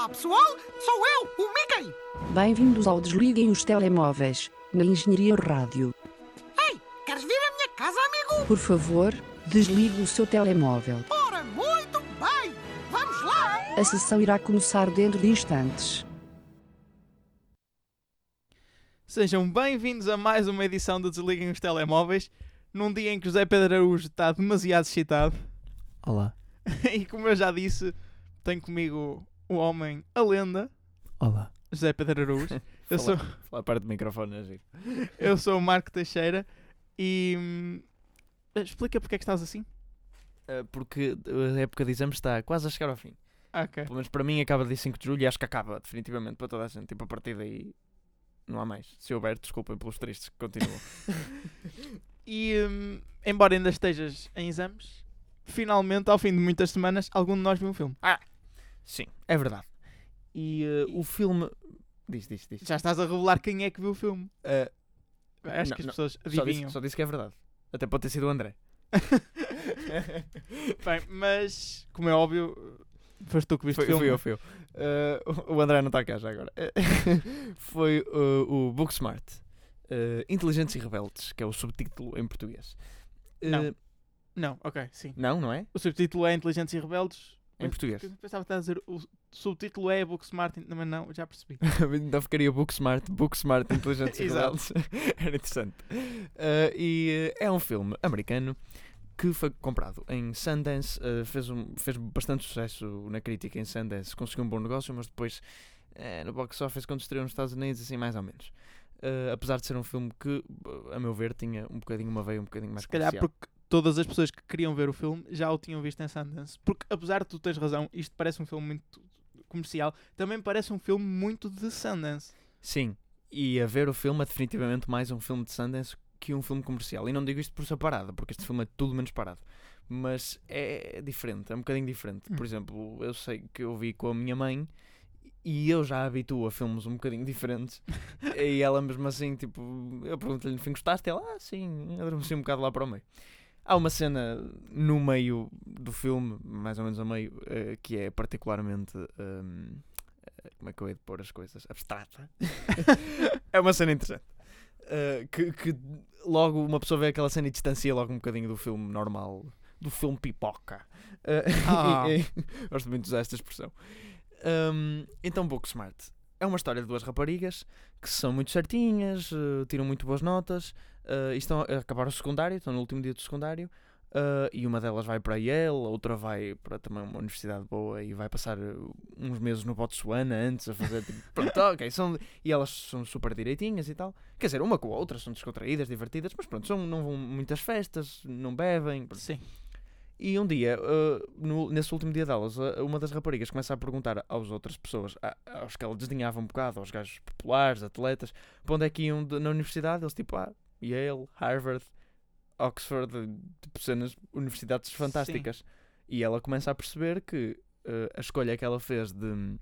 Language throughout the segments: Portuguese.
Olá pessoal, sou eu, o Mickey. Bem-vindos ao Desliguem os Telemóveis, na Engenharia Rádio. Ei, queres vir à minha casa, amigo? Por favor, desligue o seu telemóvel. Ora, muito bem. Vamos lá. A sessão irá começar dentro de instantes. Sejam bem-vindos a mais uma edição de Desliguem os Telemóveis, num dia em que José Pedro Araújo está demasiado excitado. Olá. e como eu já disse, tenho comigo o homem, a lenda, Olá. José Pedro Araújo. Eu sou, Falar perto do microfone, é giro. eu sou o Marco Teixeira e. hum, explica porque é que estás assim. Uh, porque a época de exames está quase a chegar ao fim. Ah, ok. Pelo menos para mim acaba dia 5 de julho e acho que acaba definitivamente para toda a gente. Tipo, a partir daí não há mais. Se houver, desculpem pelos tristes que continuam. E hum, embora ainda estejas em exames, finalmente, ao fim de muitas semanas, algum de nós viu um filme. Sim, é verdade. E uh, o filme. Diz, diz, diz. Já estás a revelar quem é que viu o filme. Uh, Acho Não, que as não. pessoas só, disse, adivinham. só disse que é verdade. Até pode ter sido o André. Bem, mas, como é óbvio, foste tu que viste Foi, o filme. fui eu, fui eu. Uh, o André não está cá já agora. Foi uh, o Booksmart. Uh, Inteligentes e Rebeldes, que é o subtítulo em português. Uh, Não. Não, ok, sim. Não, não é? O subtítulo é Inteligentes e Rebeldes. Em português. Pensava que a dizer o subtítulo é Booksmart, mas não, já percebi. então ficaria Booksmart, Booksmart Inteligentes e Exato. Rebeldes. Era interessante. Uh, e uh, é um filme americano que foi comprado em Sundance, uh, fez, um, fez bastante sucesso na crítica em Sundance, conseguiu um bom negócio, mas depois eh, no box office quando estreou nos Estados Unidos, assim mais ou menos. Uh, apesar de ser um filme que, uh, a meu ver, tinha um bocadinho uma veia um bocadinho mais Se calhar comercial. porque todas as pessoas que queriam ver o filme já o tinham visto em Sundance. Porque, apesar de tu teres razão, isto parece um filme muito comercial, também parece um filme muito de Sundance. Sim, e a ver o filme é definitivamente mais um filme de Sundance que um filme comercial. E não digo isto por ser parada, porque este filme é tudo menos parado. Mas é diferente, é um bocadinho diferente. Por Hum. exemplo, eu sei que eu vi com a minha mãe e eu já a habituo a filmes um bocadinho diferentes. e ela mesmo assim, tipo, eu pergunto-lhe no fim, gostaste? Ela, ah, sim, adormeci um bocado lá para o meio. Há uma cena no meio do filme, mais ou menos a meio, eh, que é particularmente. hum, eh, como é que eu hei de pôr as coisas? Abstrata. é uma cena interessante. Uh, que, que logo uma pessoa vê aquela cena e distancia logo um bocadinho do filme normal, do filme pipoca. Uh, Ah. e- e- gosto muito de usar esta expressão. Um, então, Booksmart é uma história de duas raparigas que são muito certinhas, uh, tiram muito boas notas uh, e estão a acabar o secundário, estão no último dia do secundário. uh, e uma delas vai para Yale, a outra vai para também uma universidade boa e vai passar uh, uns meses no Botsuana antes a fazer tipo, pronto, ok, são, e elas são super direitinhas e tal. Quer dizer, uma com a outra são descontraídas, divertidas, mas pronto, são, não vão muitas festas, não bebem. pronto. Sim. E um dia, uh, no- nesse último dia delas, uma das raparigas começa a perguntar às outras pessoas, a- aos que ela desdenhava um bocado, aos gajos populares, atletas, para onde é que iam de- na universidade. Eles tipo, ah, Yale, Harvard, Oxford, tipo cenas, universidades fantásticas. E ela começa a perceber que uh, a escolha que ela fez de hum,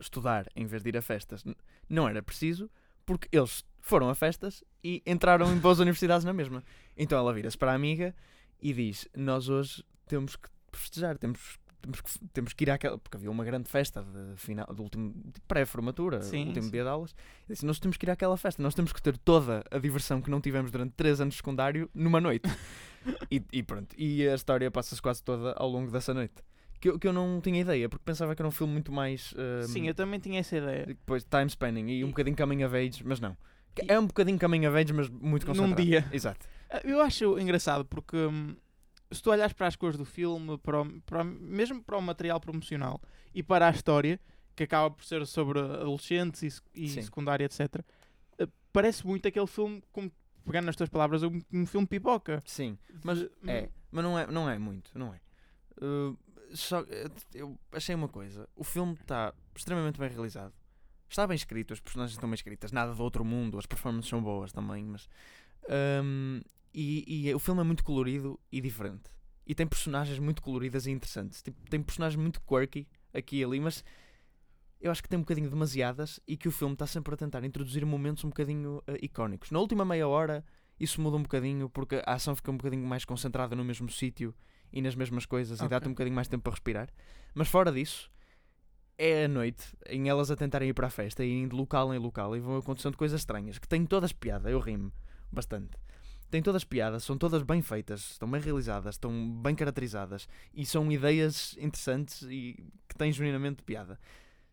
estudar em vez de ir a festas não era preciso, porque eles foram a festas e entraram em boas universidades na mesma. Então ela vira-se para a amiga e diz: Nós hoje temos que festejar, temos, temos, que, temos que ir àquela. Porque havia uma grande festa de final, do último de pré-formatura, Sim, último sim. dia de aulas. E disse: Nós temos que ir àquela festa, nós temos que ter toda a diversão que não tivemos durante 3 anos de secundário numa noite. e, e pronto, e a história passa-se quase toda ao longo dessa noite. Que eu, que eu não tinha ideia, porque pensava que era um filme muito mais. hum, Sim, eu também tinha essa ideia. depois time spanning e um E- bocadinho coming of age, mas não. E- É um bocadinho coming of age, mas muito Num concentrado. dia. Exato. Eu acho engraçado porque hum, se tu olhares para as cores do filme, para o- para o- mesmo para o material promocional e para a história, que acaba por ser sobre adolescentes e, e secundária, etc., ah, parece muito aquele filme, como pegando nas tuas palavras, um, um filme pipoca. Sim, mas De- é, mas não é, não é muito, não é. Uh, só, eh, eu achei uma coisa, o filme está extremamente bem realizado. Está bem escrito, as personagens estão bem escritas, nada do outro mundo, as performances são boas também, mas um, e, e o filme é muito colorido e diferente. E tem personagens muito coloridas e interessantes. Tipo, tem personagens muito quirky aqui e ali, mas eu acho que tem um bocadinho demasiadas e que o filme está sempre a tentar introduzir momentos um bocadinho eh, icónicos. Na última meia hora isso muda um bocadinho porque a ação fica um bocadinho mais concentrada no mesmo sítio e nas mesmas coisas e Ok. dá-te um bocadinho mais tempo para respirar. Mas fora disso, é a noite, em elas a tentarem ir para a festa e indo de local em local e vão acontecendo coisas estranhas, que têm todas piada, eu rimo bastante. Têm todas piadas, são todas bem feitas, estão bem realizadas, estão bem caracterizadas e são ideias interessantes e que têm genuinamente piada.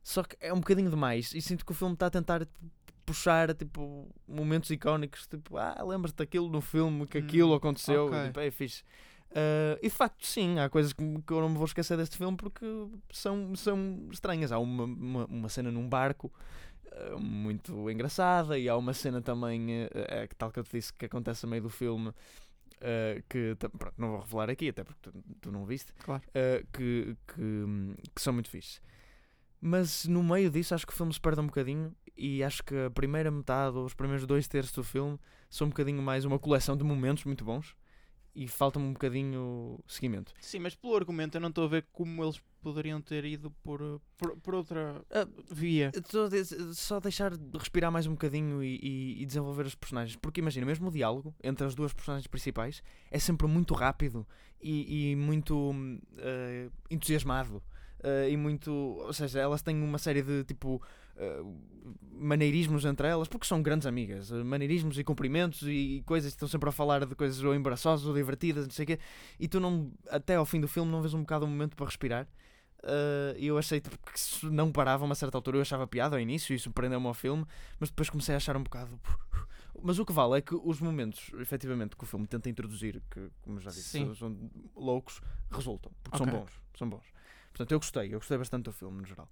Só que é um bocadinho demais e sinto que o filme está a tentar tipo, puxar tipo, momentos icónicos, tipo, ah, lembras-te daquilo no filme, que Hum, aquilo aconteceu, ok. e, tipo, é fixe. Ah, e de facto, sim, há coisas que, que eu não me vou esquecer deste filme porque são, são estranhas. Há uma, uma, uma cena num barco muito engraçada e há uma cena também, que tal que eu te disse, que acontece a meio do filme. ah, que pronto, não vou revelar aqui, até porque tu, tu não viste, Claro. ah, que, que, que são muito fixes. Mas no meio disso acho que o filme se perde um bocadinho e acho que a primeira metade ou os primeiros dois terços do filme são um bocadinho mais uma coleção de momentos muito bons e falta-me um bocadinho seguimento. Sim, mas pelo argumento eu não estou a ver como eles poderiam ter ido por, uh, por, por outra Ah, via. Só, de- só deixar de respirar mais um bocadinho e, e- e desenvolver os personagens. Porque imagina, mesmo o diálogo entre as duas personagens principais é sempre muito rápido e, e muito eh, entusiasmado. Eh, e muito. Ou seja, elas têm uma série de tipo. eh, maneirismos entre elas, porque são grandes amigas, eh, maneirismos e cumprimentos e, coisas que estão sempre a falar de coisas ou embaraçosas ou divertidas, não sei o quê, e tu não, até ao fim do filme, não vês um bocado um momento para respirar. Uh, e eu achei tipo, que isso não parava a uma certa altura. Eu achava piada ao início e isso prendeu-me ao filme, mas depois comecei a achar um bocado. Mas o que vale é que os momentos, efetivamente, que o filme tenta introduzir, que, como já disse, Sim. são, loucos, resultam. Porque Ok. são bons. São bons. Portanto, eu gostei. Eu gostei bastante do filme, no geral.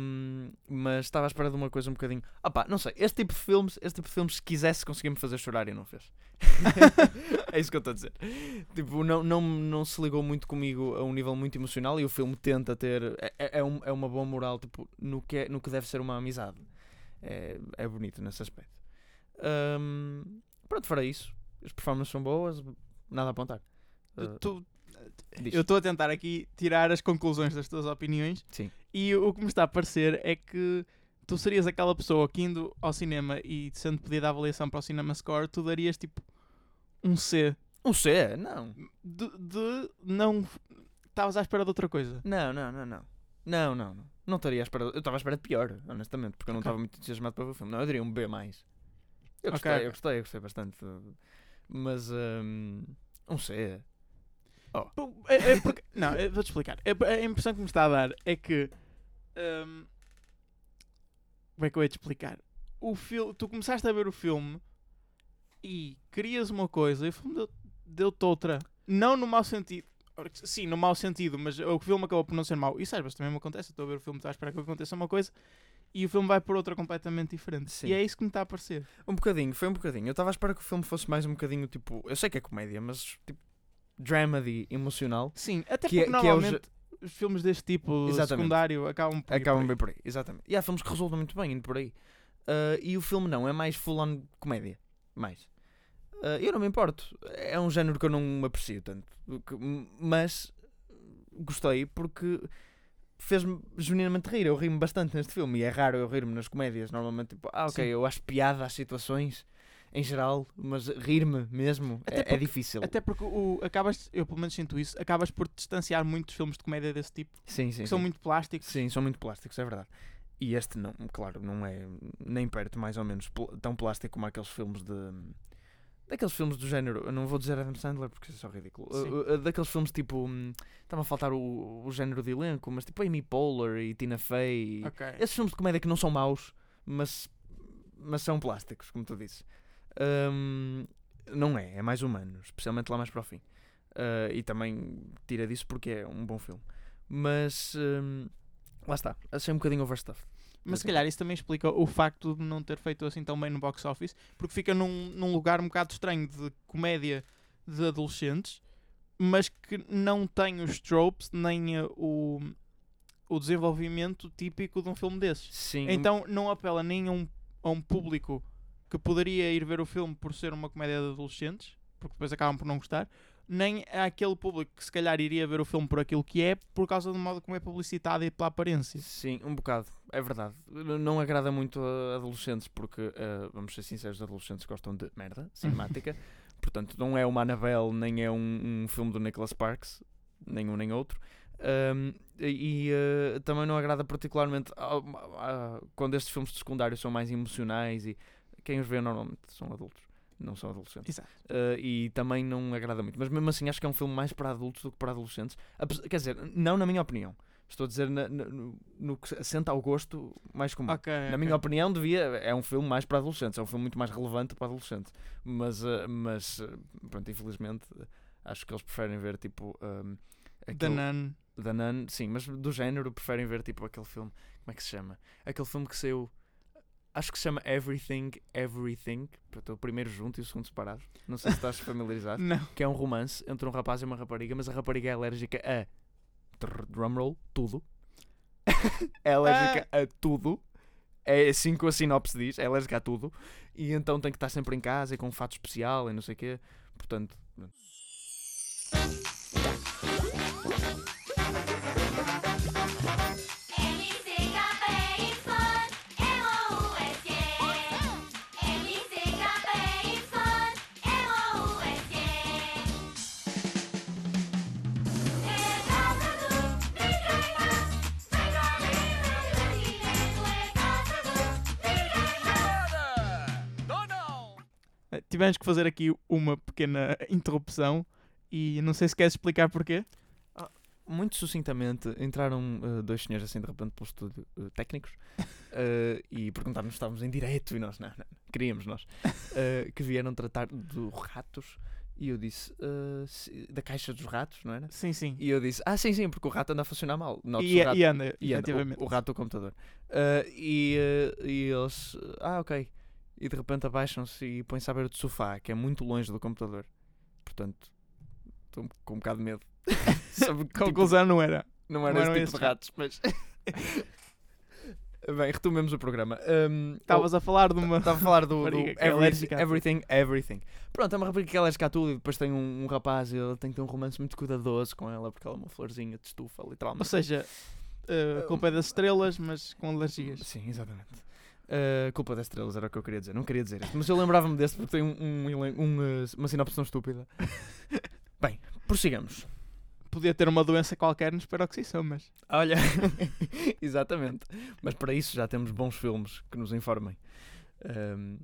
Um, mas estava à espera de uma coisa um bocadinho. Ah pá, não sei. Este tipo de filmes, este tipo de filmes, se quisesse, conseguia-me fazer chorar e não fez. é isso que eu estou a dizer. Tipo, não, não, não se ligou muito comigo a um nível muito emocional e o filme tenta ter. É, é, é um- é uma boa moral tipo, no, que é, no que deve ser uma amizade. É, é bonito nesse aspecto. Um, pronto, fora isso. As performances são boas, nada a apontar. Uh, Tu- diz. eu estou a tentar aqui tirar as conclusões das tuas opiniões Sim. e o que me está a parecer é que tu serias aquela pessoa que indo ao cinema e sendo pedida a avaliação para o Cinema Score, tu darias tipo um C Um C? Não. de, de não. Estavas à espera de outra coisa. Não, não, não, não. Não, não, não. Não estaria à espera. Eu estava à espera de pior, honestamente, porque eu não estava muito entusiasmado para ver o filme. Não, eu diria um B. mais. Eu gostei, ok. eu gostei, eu gostei bastante. Mas um, um C. Pô, é- é porque- não, vou-te explicar. É- A impressão que me está a dar é que. hum, como é que eu ia te explicar? O fil tu começaste a ver o filme e querias uma coisa e o filme deu- deu-te outra. Não no mau sentido. Sim, no mau sentido, mas o filme acabou por não ser mau. Isso às vezes também me acontece. Estou a ver o filme, estou à espera que aconteça uma coisa e o filme vai por outra completamente diferente. Sim. E é isso que me está a parecer. Um bocadinho, foi um bocadinho. Eu estava à espera que o filme fosse mais um bocadinho tipo. Eu sei que é comédia, mas tipo. Dramedy emocional. Sim, até Que é- porque que é o normalmente os filmes deste tipo, Exatamente. secundário, acabam por. Acabam bem por aí, exatamente. E há filmes que resultam muito bem indo por aí. Ah, e o filme não, é mais full-on comédia. Mais. Ah, eu não me importo. É um género que eu não aprecio tanto. Mas gostei porque fez-me genuinamente rir. Eu ri-me bastante neste filme. E é raro eu rir-me nas comédias. Normalmente, tipo, ah, ok, Sim. eu acho piada às situações em geral, mas rir-me mesmo é, é porque- difícil. Até porque o, acabas, eu pelo menos sinto isso, acabas por distanciar muito dos filmes de comédia desse tipo, Sim, sim. que são sim. muito plásticos. Sim, são muito plásticos, é verdade. E este não, claro, não é nem perto, mais ou menos, pl- tão plástico como aqueles filmes de. Daqueles filmes do género, eu não vou dizer Adam Sandler porque isso é só ridículo. Uh, uh, daqueles filmes tipo. hum, Estava a faltar o, o género de elenco, mas tipo Amy Poehler e Tina Fey. e- Ok. Esses filmes de comédia que não são maus, mas, mas são plásticos, como tu disse. Hum, não é, é mais humano, especialmente lá mais para o fim. Uh, e também tira disso porque é um bom filme. Mas hum, lá está, achei um bocadinho overstuffed. Mas se calhar isso também explica o facto de não ter feito assim tão bem no box office, porque fica num, num lugar um bocado estranho de comédia de adolescentes, mas que não tem os tropes nem eh, o, o desenvolvimento típico de um filme desses. Sim, Então não apela nem a um, a um público que poderia ir ver o filme por ser uma comédia de adolescentes, porque depois acabam por não gostar, nem àquele público que se calhar iria ver o filme por aquilo que é, por causa do modo como é publicitado e pela aparência. Sim, um bocado, é verdade. Não agrada muito a adolescentes porque, uh, vamos ser sinceros, adolescentes gostam de merda cinemática. Portanto, não é uma Annabelle nem é um, um filme do Nicholas Sparks. nenhum nem outro. Um, e uh, também não agrada particularmente ao- quando estes filmes de secundário são mais emocionais e quem os vê normalmente são adultos, não são adolescentes. Exato. Uh, e também não agrada muito. Mas mesmo assim acho que é um filme mais para adultos do que para adolescentes. Apes- Quer dizer, não na minha opinião. Estou a dizer na- na- no, no que assenta ao gosto mais comum. Ok. Na ok. minha opinião, devia, é um filme mais para adolescentes, é um filme muito mais relevante para adolescentes. Mas, uh, mas uh, pronto, infelizmente, acho que eles preferem ver tipo. Um, The aquele- Nun. da Nun, sim, mas do género preferem ver tipo aquele filme. Como é que se chama? Aquele filme que saiu. Acho que se chama Everything, Everything. O primeiro junto e o segundo separado. Não sei se estás familiarizado. Não. que é um romance entre um rapaz e uma rapariga, mas a rapariga é alérgica a. Drumroll, tudo. é alérgica a tudo. É assim que a sinopse diz, é alérgica a tudo. E então tem que estar sempre em casa e com um fato especial e não sei o quê. Portanto. Tivemos que fazer aqui uma pequena interrupção e não sei se queres explicar porquê. Muito sucintamente, entraram uh, dois senhores assim de repente pelo estúdio uh, técnicos uh, e perguntaram-nos se estávamos em direto e nós, não, não, queríamos nós, que vieram tratar de ratos e eu disse, uh, se- da caixa dos ratos, não era? Sim, sim. E eu disse, ah sim, sim, porque o rato anda a funcionar mal. E, o rato, e anda, e anda, o, o rato do computador. Uh, e, uh, e eles, ah ok. E de repente abaixam-se e põem-se à beira do sofá, que é muito longe do computador. Portanto, estou com um bocado de medo. Sobre que tipo- Conclusão não era. não era Não esse eram tipo esses de ratos, mas. Bem, retomemos o programa. Um, Estavas a falar de uma. Estava a falar do, do é every- tudo. Everything, Everything. Pronto, é uma rapariga que é alérgica a tudo e depois tem um, um rapaz e ele tem que ter um romance muito cuidadoso com ela porque ela é uma florzinha de estufa, Ou literalmente. seja, eh, a culpa é das estrelas, mas com alergias. Sim, exatamente. Uh, culpa das estrelas era o que eu queria dizer. Não queria dizer isto, mas eu lembrava-me desse porque tem um, um um, uh, uma sinopse tão estúpida. Bem, prossigamos. Podia ter uma doença qualquer nos peroxisomas. Olha, exatamente. Mas para isso já temos bons filmes que nos informem um,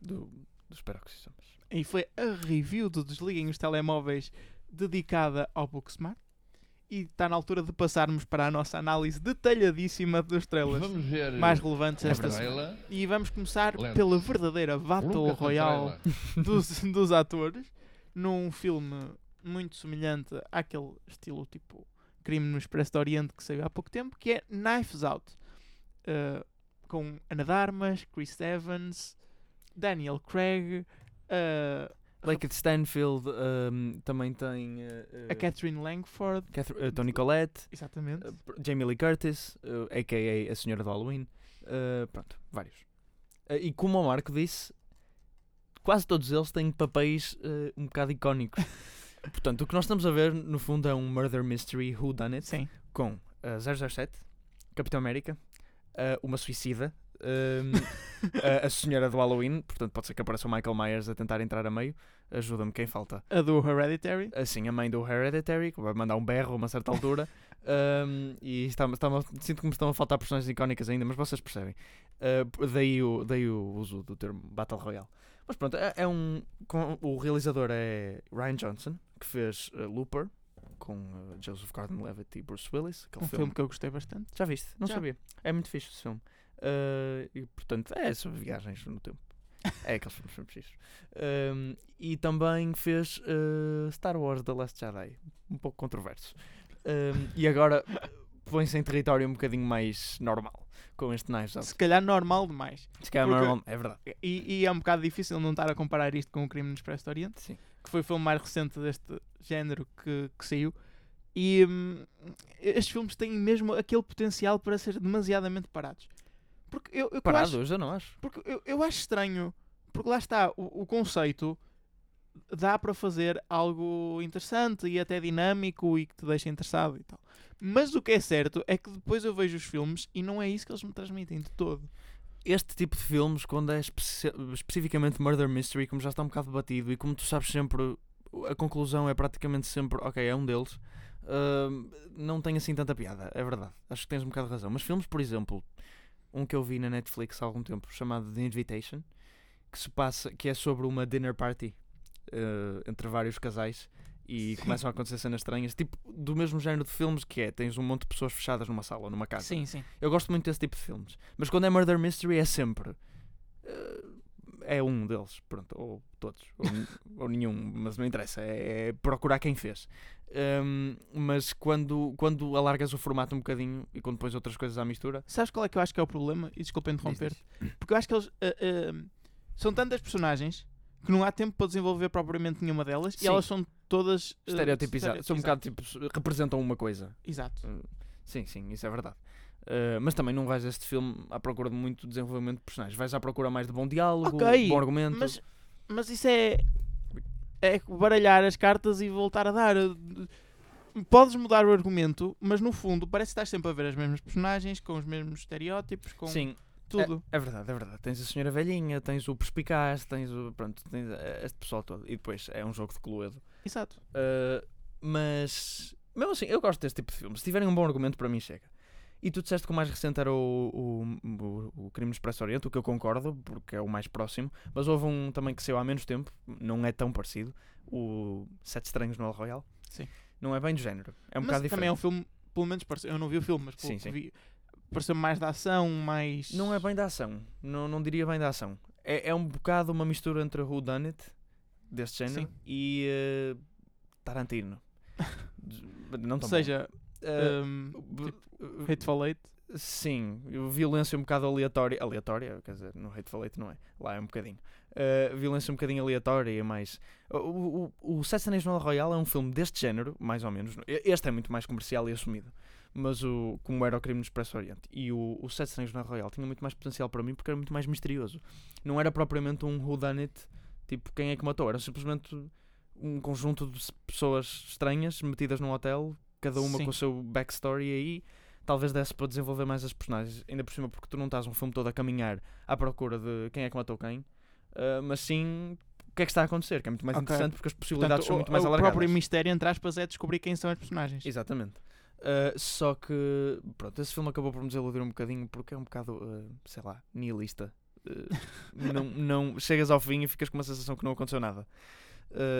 do, dos peroxisomas. E foi a review do Desliguem os Telemóveis dedicada ao Booksmart. E está na altura de passarmos para a nossa análise detalhadíssima das estrelas Vamos ver mais relevantes a esta semana. E vamos começar Lento. pela verdadeira Battle Royale dos, dos atores num filme muito semelhante àquele estilo tipo Crime no Expresso do Oriente que saiu há pouco tempo, que é Knives Out. Uh, com Ana de Armas, Chris Evans, Daniel Craig, uh, Lake Stanfield um, também tem uh, a Catherine Langford. Cather- uh, Tony Collette, Exatamente. uh, Jamie Lee Curtis, a.k.a. a Senhora do Halloween. Pronto, vários. E como o Marco disse, quase todos eles têm papéis um bocado icónicos. Portanto, o que nós estamos a ver, no fundo, é um murder mystery who done it Sim. com uh, 007, Capitão América, uma suicida, um, a, a senhora do Halloween, portanto pode ser que apareça o Michael Myers a tentar entrar a meio. Ajuda-me quem falta. A do Hereditary. Assim, a mãe do Hereditary, que vai mandar um berro a uma certa altura. Um, e está, está, sinto que me estão a faltar personagens icónicas ainda, mas vocês percebem. Uh, daí, o, daí o uso do termo Battle Royale. Mas pronto, é, é um. com- o realizador é Ryan Johnson, que fez uh, Looper com uh, Joseph Gordon-Levitt e Bruce Willis. Aquele Um filme que eu gostei bastante. já viste? Não Já. sabia. É muito fixe esse filme. Uh, e portanto, é sobre viagens no tempo. É aqueles filmes sempre fixos. Um, e também fez uh, Star Wars The Last Jedi. Um pouco controverso. Um, e agora põe-se em território um bocadinho mais normal com este Knives Out. Se calhar normal demais. Se calhar porque- normal, é verdade. E, e é um bocado difícil não estar a comparar isto com o Crime no Expresso do Oriente. Sim. que foi o filme mais recente deste género que, que saiu. E hum, estes filmes têm mesmo aquele potencial para ser demasiadamente parados. Porque eu, eu, eu Parado, acho, eu não acho. porque eu, eu acho estranho, porque lá está, o, o conceito dá para fazer algo interessante e até dinâmico e que te deixa interessado e tal. Mas o que é certo é que depois eu vejo os filmes e não é isso que eles me transmitem de todo. Este tipo de filmes, quando é especi- especificamente Murder Mystery, como já está um bocado debatido e como tu sabes sempre, a conclusão é praticamente sempre, ok, é um deles. Ahm, não tem assim tanta piada, é verdade. Acho que tens um bocado de razão. Mas filmes, por exemplo, um que eu vi na Netflix há algum tempo chamado The Invitation, que se passa, que é sobre uma dinner party eh, entre vários casais e começam a acontecer cenas estranhas, tipo do mesmo género de filmes que é, tens um monte de pessoas fechadas numa sala, numa casa. Sim, sim. Eu gosto muito desse tipo de filmes. Mas quando é Murder Mystery é sempre. eh, é um deles, pronto, ou todos, ou, ou nenhum, mas não interessa, é, é procurar quem fez. Hum, mas quando, quando alargas o formato um bocadinho e quando pões outras coisas à mistura, Sabes qual é que eu acho que é o problema? E desculpa interromper. Porque eu acho que eles ah, ah, são tantas personagens que não há tempo para desenvolver propriamente nenhuma delas Sim. e elas são todas ah, estereotipizadas, são um bocado tipo, representam uma coisa. Exato. Sim, sim, isso é verdade. Uh, mas também não vais a este filme à procura de muito desenvolvimento de personagens. Vais à procura mais de bom diálogo, Ok, bom argumento. Mas, mas isso é. É baralhar as cartas e voltar a dar. Podes mudar o argumento, mas no fundo parece que estás sempre a ver as mesmas personagens, com os mesmos estereótipos, com Sim, tudo. É verdade, é verdade. Tens a senhora velhinha, tens o perspicaz, tens o. Pronto, tens eh, este pessoal todo. E depois é um jogo de Cluedo. Exato. Uh, mas. Mesmo assim, eu gosto deste tipo de filmes. Se tiverem um bom argumento, para mim chega. E tu disseste que o mais recente era o, o, o, Crime no Expresso Oriente, o que eu concordo, porque é o mais próximo. Mas houve um também que saiu há menos tempo, não é tão parecido. O Sete Estranhos no El Royal. Sim. Não é bem do género. É um mas bocado também é um diferente. filme, pelo menos eu não vi o filme, mas pelo Sim, sim. vi, pareceu mais da ação, mais. Não é bem da ação. Não, não diria bem da ação. É, é um bocado uma mistura entre Who Done It, deste género, Sim. e eh, Tarantino. não Ou seja, bom. Um, b- tipo, Hateful Eight. Sim, violência um bocado aleatória. Aleatória, quer dizer, no Hateful Eight não é. Lá é um bocadinho. Uh, violência um bocadinho aleatória, mas. O, o, o, o Sete Anéis no El Royal é um filme deste género, mais ou menos. Este é muito mais comercial e assumido. Mas o, como era o Crime no Expresso Oriente. E o, o Sete no El Royal tinha muito mais potencial para mim porque era muito mais misterioso. Não era propriamente um whodunit, tipo quem é que matou. Era simplesmente um conjunto de pessoas estranhas metidas num hotel, cada uma Sim. com o seu backstory e aí talvez desse para desenvolver mais as personagens, ainda por cima porque tu não estás um filme todo a caminhar à procura de quem é que matou quem, ah, mas sim o que é que está a acontecer, que é muito mais Ok. interessante porque as possibilidades Portanto, são o, muito mais o alargadas. próprio mistério, entre aspas, é descobrir quem são as personagens. Exatamente. Ah, só que, pronto, esse filme acabou por me desiludir um bocadinho porque é um bocado, ah, sei lá, nihilista. Não, não, chegas ao fim e ficas com uma sensação que não aconteceu nada.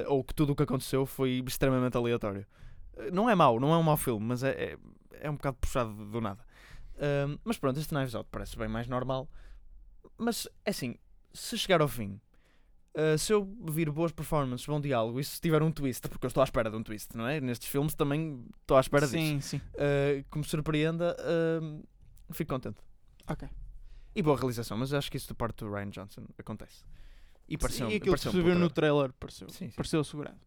Ou que tudo o que aconteceu foi extremamente aleatório. Ah, não é mau, não é um mau filme, mas é, é, é um bocado puxado do nada. Ah, mas pronto, este Knives Out parece bem mais normal. Mas, é assim, se chegar ao fim, ah, se eu vir boas performances, bom diálogo e se tiver um twist, porque eu estou à espera de um twist, não é? Nestes filmes também estou à espera disso. sim, sim. Uh, que me surpreenda, uh, fico contente. Ok. E boa realização, mas acho que isso da parte do Ryan Johnson acontece. E pareceu e aquilo que pareceu se viu no trailer pareceu, Sim, sim. pareceu assegurado.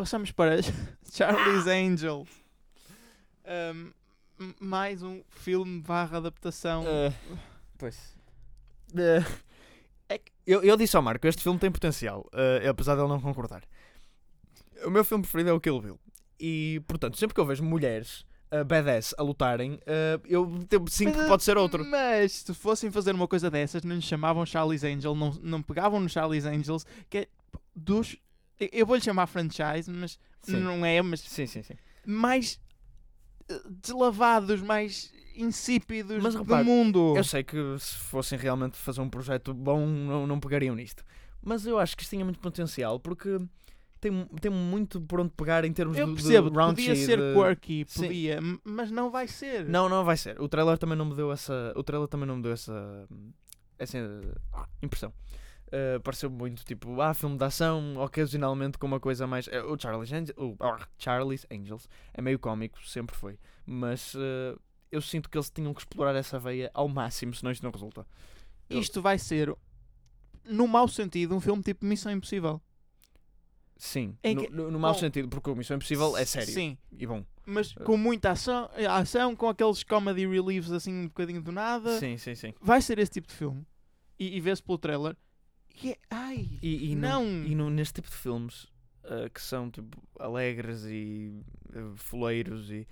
Passamos para Charlie's Angels. Um, mais um filme barra adaptação. Uh, pois. Uh, é que eu, eu disse ao Marco, este filme tem potencial, uh, apesar de ele não concordar. O meu filme preferido é o Kill Bill. E, portanto, sempre que eu vejo mulheres uh, badass a lutarem, uh, eu sinto que pode ser outro. Mas se fossem fazer uma coisa dessas, não lhe chamavam Charlie's Angel, não, não pegavam no Charlie's Angels, que é dos. Eu- vou-lhe chamar franchise, mas Sim. não é, mas Sim, sim, sim. mais eh, deslavados, mais insípidos Mas do repare, mundo. Eu sei que se fossem realmente fazer um projeto bom, não, não pegariam nisto. Mas eu acho que isto tinha muito potencial porque tem, tem muito por onde pegar em termos Eu de, percebo, de raunchy, podia ser de- quirky, Sim. podia, m- mas não vai ser. Não, não vai ser. O trailer também não me deu essa. O trailer também não me deu essa. essa impressão. Uh, pareceu muito tipo, ah, filme de ação, ocasionalmente com uma coisa mais. eh, O Charlie's, Angel, o ah, Charlie's Angels é meio cómico, sempre foi. Mas uh, eu sinto que eles tinham que explorar essa veia ao máximo, senão isto não resulta. Eu- Isto vai ser, no mau sentido, um filme tipo Missão Impossível. Sim, Em no, que- no, no mau bom, sentido, porque o Missão Impossível é sério Sim, e bom. mas Eh. com muita ação, ação, com aqueles comedy reliefs assim um bocadinho do nada. Sim, sim, sim. Vai ser esse tipo de filme. E, e vê-se pelo trailer. E é, ai, E, e não. no- e no- neste tipo de filmes uh, que são tipo, alegres e uh, foleiros e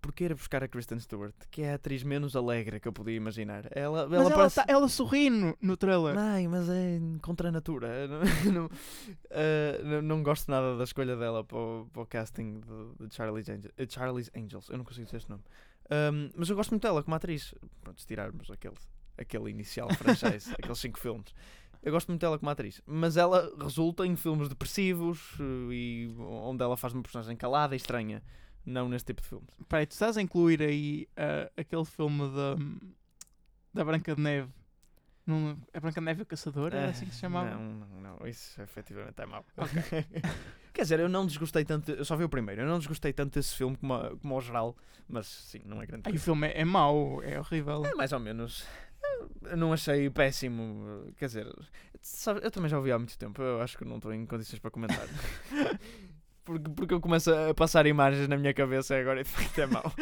porque ir buscar a Kristen Stewart, que é a atriz menos alegre que eu podia imaginar. Ela, Mas ela, parece... tá- ela sorri no, no trailer. Não, mas é contra a natura. Não, não, eh, não- gosto nada da escolha dela para o, para o casting de, de Charlie's, Angel, eh, Charlie's Angels. Eu não consigo dizer este nome. Ahm, mas eu gosto muito dela como atriz. Pronto, se tirarmos aquele, aquele inicial franchise, aqueles cinco filmes. Eu gosto muito dela como atriz. Mas ela resulta em filmes depressivos eh, e onde ela faz uma personagem calada e estranha. Não neste tipo de filmes. Peraí, tu estás a incluir aí ah, aquele filme da, da Branca de Neve? Não, a Branca de Neve o Caçador? Era assim que se chamava? Não, não, não. Isso efetivamente é mau. Quer dizer, eu não desgostei tanto. Eu só vi o primeiro. Eu não desgostei tanto desse filme como, a- como ao geral. Mas sim, não é grande Ai, o coisa. filme é, é mau, é horrível. É mais ou menos. Não achei péssimo. Quer dizer, sabe, eu também já ouvi há muito tempo. Eu acho que não estou em condições para comentar. porque, porque eu começo a passar imagens na minha cabeça e agora de facto é mau.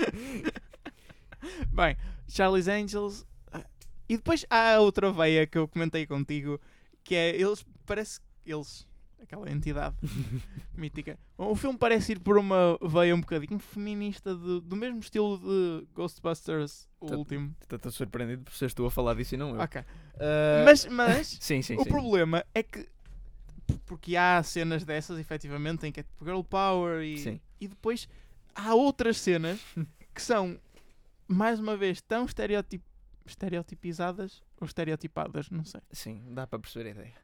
Bem, Charlie's Angels. ah, E depois há outra veia que eu comentei contigo, que é eles, parece que eles, aquela entidade mítica. O filme parece ir por uma veia um bocadinho feminista, de- do mesmo estilo de Ghostbusters, o Tá- último. Estou surpreendido por seres tu a falar disso e não eu. Ok. Ah, Mas, mas sim, sim, o sim. problema é que. Porque há cenas dessas, efetivamente, em que é tipo Girl Power e, Sim. e depois há outras cenas que são, mais uma vez, tão estereotip, estereotipizadas ou estereotipadas, não sei. Sim, dá para perceber a ideia.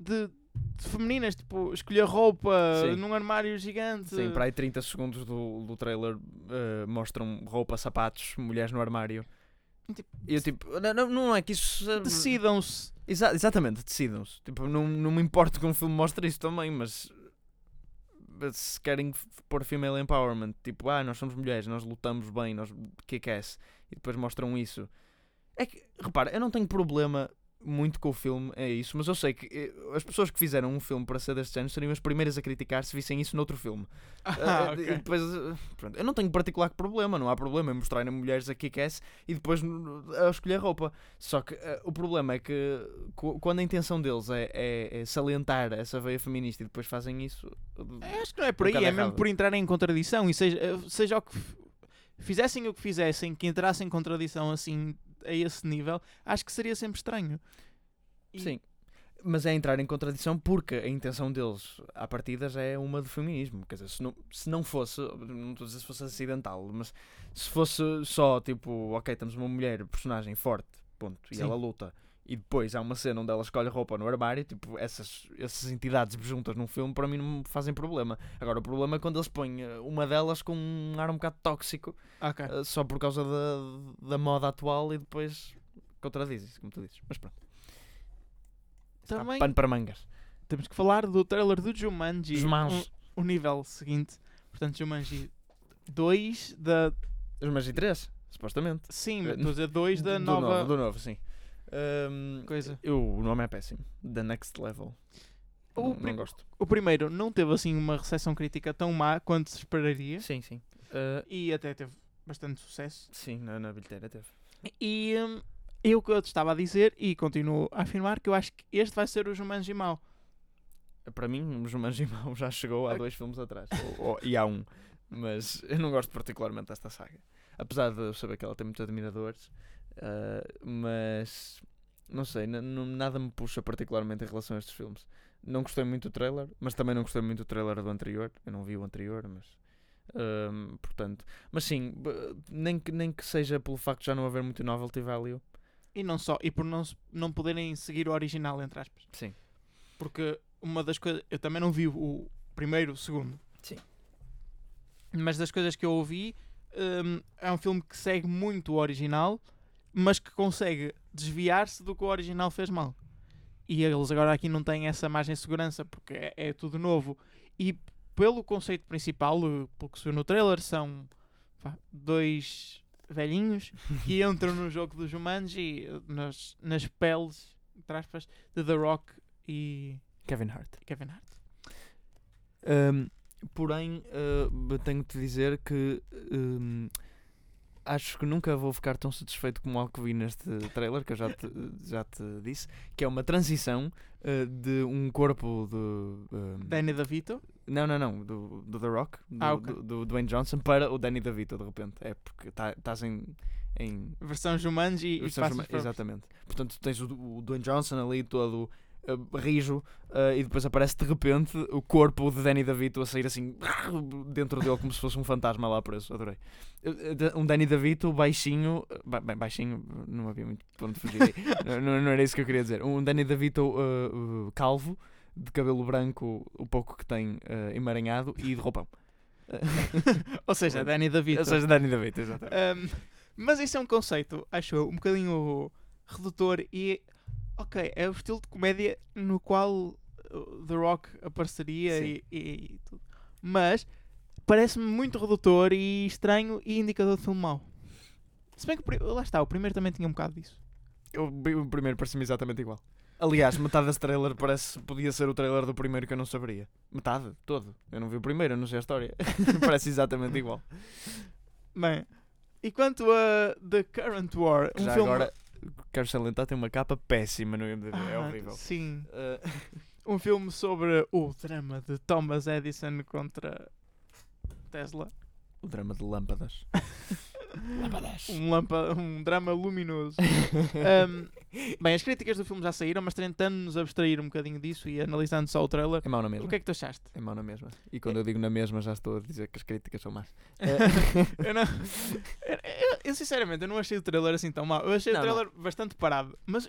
de, de femininas, tipo, escolher roupa Sim. num armário gigante. Sim, para aí 30 segundos do, do trailer eh, mostram roupa, sapatos, mulheres no armário. Tipo, E eu tipo, não, não, é que isso. se- Decidam-se. Exa- exatamente, decidam-se. Tipo, não, não me importa que um filme mostre isso também, mas se querem pôr female empowerment, tipo, ah, nós somos mulheres, nós lutamos bem, nós kick-ass, e depois mostram isso. É que, repara, eu não tenho problema muito com o filme, é isso, mas eu sei que eh, as pessoas que fizeram um filme para ser deste género seriam as primeiras a criticar se vissem isso noutro filme. Ah, Eh, ok. e depois, eh, pronto, eu não tenho particular problema, não há problema em mostrarem mulheres a kick-ass e depois a escolher roupa. Só que eh, o problema é que quando a intenção deles é, é- é salientar essa veia feminista e depois fazem isso. Eu acho que não é por Um aí, é mesmo errado. por entrarem em contradição. E seja, eh, seja o que fizessem o que fizessem, que entrassem em contradição assim a esse nível, acho que seria sempre estranho. E- Sim. Mas é entrar em contradição porque a intenção deles, à partida, já é uma de feminismo. Quer dizer, se não, se não fosse, não estou a dizer se fosse acidental, mas se fosse só tipo, ok, temos uma mulher, personagem forte, ponto, e Sim. ela luta, e depois há uma cena onde ela escolhe roupa no armário, tipo, essas, essas entidades juntas num filme, para mim não me fazem problema. Agora, o problema é quando eles põem eh, uma delas com um ar um bocado tóxico, Ok. eh, só por causa da, da moda atual, e depois contradizem-se, como tu dizes. Mas pronto. Está Também pano para mangas. temos que falar do trailer do Jumanji. Jumanji. O, o nível seguinte. Portanto, Jumanji 2 da. Magi 3, supostamente. Sim, Eh, mas estou a dizer 2 da do nova Novo, do novo, sim. Ahm, coisa. eu- o nome é péssimo. The Next Level. O não, não gosto. O primeiro não teve assim uma recepção crítica tão má quanto se esperaria. Sim, sim. Ah, E até teve bastante sucesso. sim, na, na bilheteira teve. E hum, eu que eu te estava a dizer e continuo a afirmar que eu acho que este vai ser o Jumanji mau. Para mim, o Jumanji Mau já chegou há dois filmes atrás. ou- ou- e há um. Mas eu não gosto particularmente desta saga. Apesar de eu saber que ela tem muitos admiradores. Ah, mas não sei, nada me puxa particularmente em relação a estes filmes. Não gostei muito do trailer, mas também não gostei muito do trailer do anterior. Eu não vi o anterior, mas. ahm, portanto, mas sim, nem que, nem que seja pelo facto de já não haver muito novelty value. E não só, e por não, não poderem seguir o original, entre aspas. Sim, Porque uma das coisas. Eu também não vi o primeiro, o segundo. Sim. Mas das coisas que eu ouvi, hum, é um filme que segue muito o original, mas que consegue desviar-se do que o original fez mal. E eles agora aqui não têm essa margem de segurança, porque é, é tudo novo. E pelo conceito principal, eh, pelo que se viu no trailer, são vá, dois velhinhos que entram no jogo do Jumanji eh, nas, nas peles, entre aspas, de The Rock e Kevin Hart. Kevin Hart. Um, porém, uh, tenho de te dizer que um, acho que nunca vou ficar tão satisfeito como algo que vi neste trailer, que eu já te, já te disse, que é uma transição uh, de um corpo de. um, Danny DeVito. não, não, não, do, do The Rock, do, Ah, ok. do, do Dwayne Johnson, para o Danny DeVito, de repente. É porque estás em. em Versão Jumanji e chama- para... Exatamente. Portanto, tens o, o Dwayne Johnson ali todo. Uh, rijo uh, e depois aparece de repente o corpo de Danny DeVito a sair assim dentro dele como se fosse um fantasma lá preso. Adorei. De- Um Danny DeVito baixinho, ba- baixinho, não havia muito onde fugir. não, não- era isso que eu queria dizer. Um Danny DeVito uh, calvo, de cabelo branco, o pouco que tem uh, emaranhado e de roupão. Ou seja, Danny DeVito. Ou seja, Danny DeVito, exatamente. Um, mas isso é um conceito, acho eu, um bocadinho redutor e, ok, é o estilo de comédia no qual uh, The Rock apareceria e, e- e tudo. Mas parece-me muito redutor e estranho e indicador de filme mau. Se bem que, lá está, o primeiro também tinha um bocado disso. O, o primeiro parece-me exatamente igual. Aliás, metade desse trailer parece podia ser o trailer do primeiro que eu não saberia. Metade, todo. Eu não vi o primeiro, eu não sei a história. parece exatamente igual. Bem, e quanto a The Current War, um Já filme... agora, quero salientar, tem uma capa péssima no IMDb. é Ah, horrível. Sim, Uh, um filme sobre o drama de Thomas Edison contra Tesla. o drama de lâmpadas. Um, lampa, um drama luminoso. Um, bem, as críticas do filme já saíram, mas tentando-nos abstrair um bocadinho disso e analisando só o trailer, É mau na mesma. o que é que tu achaste? É mau na mesma. E quando eu digo na mesma, já estou a dizer que as críticas são más. eu, não, eu, eu- sinceramente eu não achei o trailer assim tão mau. Eu achei Não, o trailer bastante parado. Mas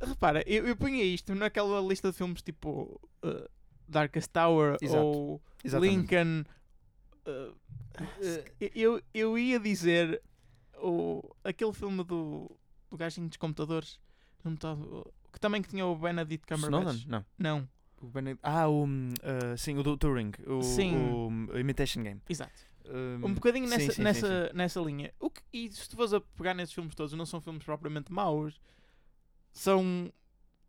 repara, eu, eu punha isto naquela lista de filmes tipo uh, Darkest Tower Exato. ou Exatamente. Lincoln. uh, eu, eu ia dizer o, aquele filme do, do gajinho dos computadores que também que tinha o Benedict Cumberbatch. Snowden? Não. Não, O Benedict- Ah, o. hum, uh, sim, o do Turing. O, Sim. o, um, Imitation Game. exato. Um, Um bocadinho sim, nessa, sim, sim, nessa, nessa linha. O que, e se tu fores a pegar nesses filmes todos, não são filmes propriamente maus, são